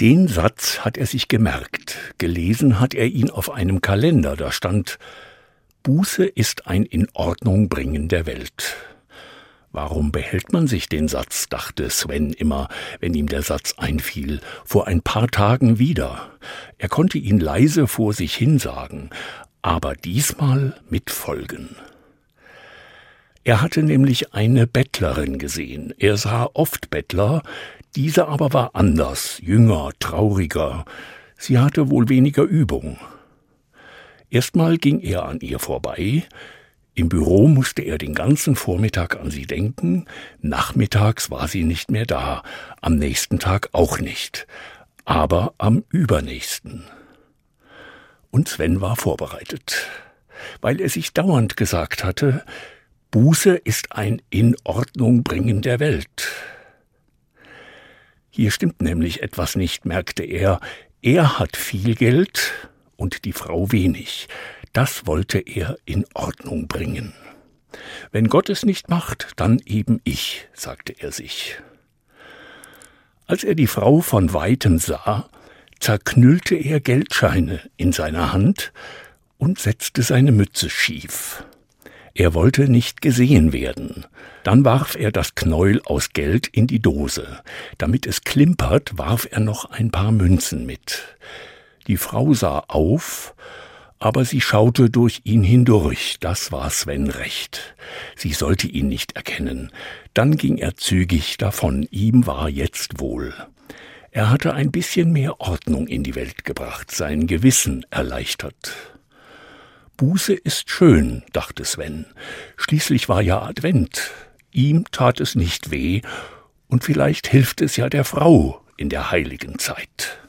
Den Satz hat er sich gemerkt. Gelesen hat er ihn auf einem Kalender. Da stand Buße ist ein in Ordnung bringen der Welt. Warum behält man sich den Satz, dachte Sven immer, wenn ihm der Satz einfiel, vor ein paar Tagen wieder. Er konnte ihn leise vor sich hin sagen, aber diesmal mit Folgen. Er hatte nämlich eine Bettlerin gesehen. Er sah oft Bettler, diese aber war anders, jünger, trauriger. Sie hatte wohl weniger Übung. Erstmal ging er an ihr vorbei. Im Büro musste er den ganzen Vormittag an sie denken. Nachmittags war sie nicht mehr da. Am nächsten Tag auch nicht. Aber am übernächsten. Und Sven war vorbereitet. Weil er sich dauernd gesagt hatte, Buße ist ein in Ordnung bringen der Welt. Hier stimmt nämlich etwas nicht, merkte er. Er hat viel Geld und die Frau wenig. Das wollte er in Ordnung bringen. Wenn Gott es nicht macht, dann eben ich, sagte er sich. Als er die Frau von weitem sah, zerknüllte er Geldscheine in seiner Hand und setzte seine Mütze schief. Er wollte nicht gesehen werden. Dann warf er das Knäuel aus Geld in die Dose. Damit es klimpert, warf er noch ein paar Münzen mit. Die Frau sah auf, aber sie schaute durch ihn hindurch, das war Sven recht. Sie sollte ihn nicht erkennen. Dann ging er zügig davon, ihm war jetzt wohl. Er hatte ein bisschen mehr Ordnung in die Welt gebracht, sein Gewissen erleichtert. Buße ist schön, dachte Sven. Schließlich war ja Advent. Ihm tat es nicht weh, und vielleicht hilft es ja der Frau in der heiligen Zeit.